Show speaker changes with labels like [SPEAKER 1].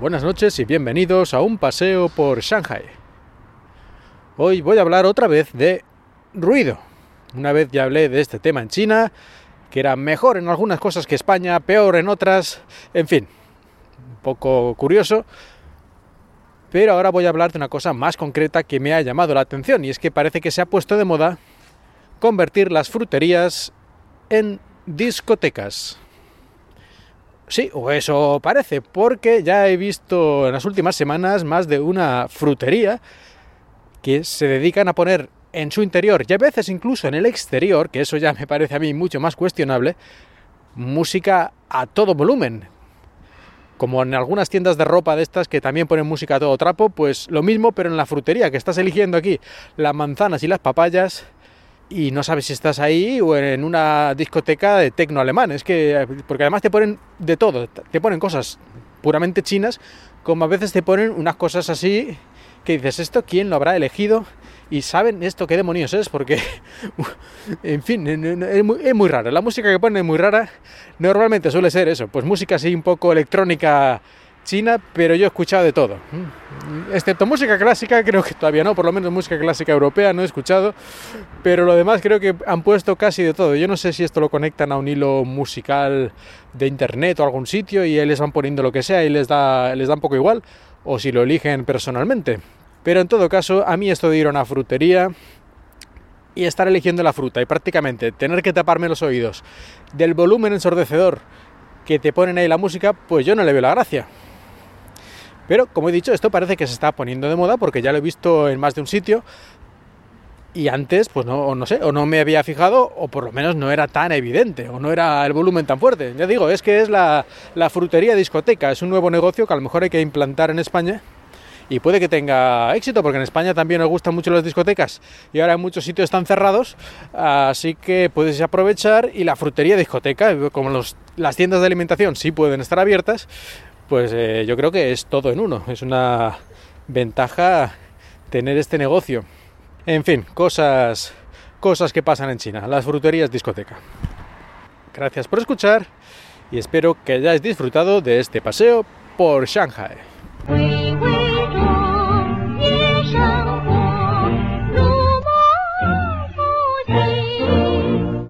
[SPEAKER 1] buenas noches y bienvenidos a un paseo por Shanghai. Hoy voy a hablar otra vez de ruido. Una vez ya hablé de este tema en China, que era mejor en algunas cosas que España, peor en otras, en fin, un poco curioso. Pero ahora voy a hablar de una cosa más concreta que me ha llamado la atención y es que parece que se ha puesto de moda convertir las fruterías en discotecas. Sí, o eso parece, porque ya he visto en las últimas semanas más de una frutería que se dedican a poner en su interior y a veces incluso en el exterior, que eso ya me parece a mí mucho más cuestionable, música a todo volumen. Como en algunas tiendas de ropa de estas que también ponen música a todo trapo, pues lo mismo, pero en la frutería, que estás eligiendo aquí las manzanas y las papayas, y no sabes si estás ahí o en una discoteca de tecno alemán. Es que, porque además te ponen de todo, te ponen cosas puramente chinas, como a veces te ponen unas cosas así que dices, ¿esto quién lo habrá elegido? Y saben esto qué demonios es, porque, en fin, es muy, es raro. La música que ponen es muy rara. Normalmente suele ser eso, pues música así un poco electrónica china, pero yo he escuchado de todo. Excepto música clásica, creo que todavía no, por lo menos música clásica europea no he escuchado, pero lo demás creo que han puesto casi de todo. Yo no sé si esto lo conectan a un hilo musical de internet o algún sitio y ahí les van poniendo lo que sea y les da, les da un poco igual, o si lo eligen personalmente. Pero en todo caso, a mí esto de ir a una frutería y estar eligiendo la fruta y prácticamente tener que taparme los oídos del volumen ensordecedor que te ponen ahí la música, pues yo no le veo la gracia. Pero como he dicho, esto parece que se está poniendo de moda porque ya lo he visto en más de un sitio y antes, pues no, no sé, o no me había fijado, o por lo menos no era tan evidente, o no era el volumen tan fuerte. Ya digo, es que es la, la frutería discoteca, es un nuevo negocio que a lo mejor hay que implantar en España y puede que tenga éxito, porque en España también nos gustan mucho las discotecas y ahora muchos sitios están cerrados, así que puedes aprovechar y la frutería discoteca, como los, las tiendas de alimentación sí pueden estar abiertas, pues eh, yo creo que es todo en uno. Es una ventaja tener este negocio. En fin, cosas, cosas que pasan en China. Las fruterías discoteca. Gracias por escuchar y espero que hayáis disfrutado de este paseo por Shanghai.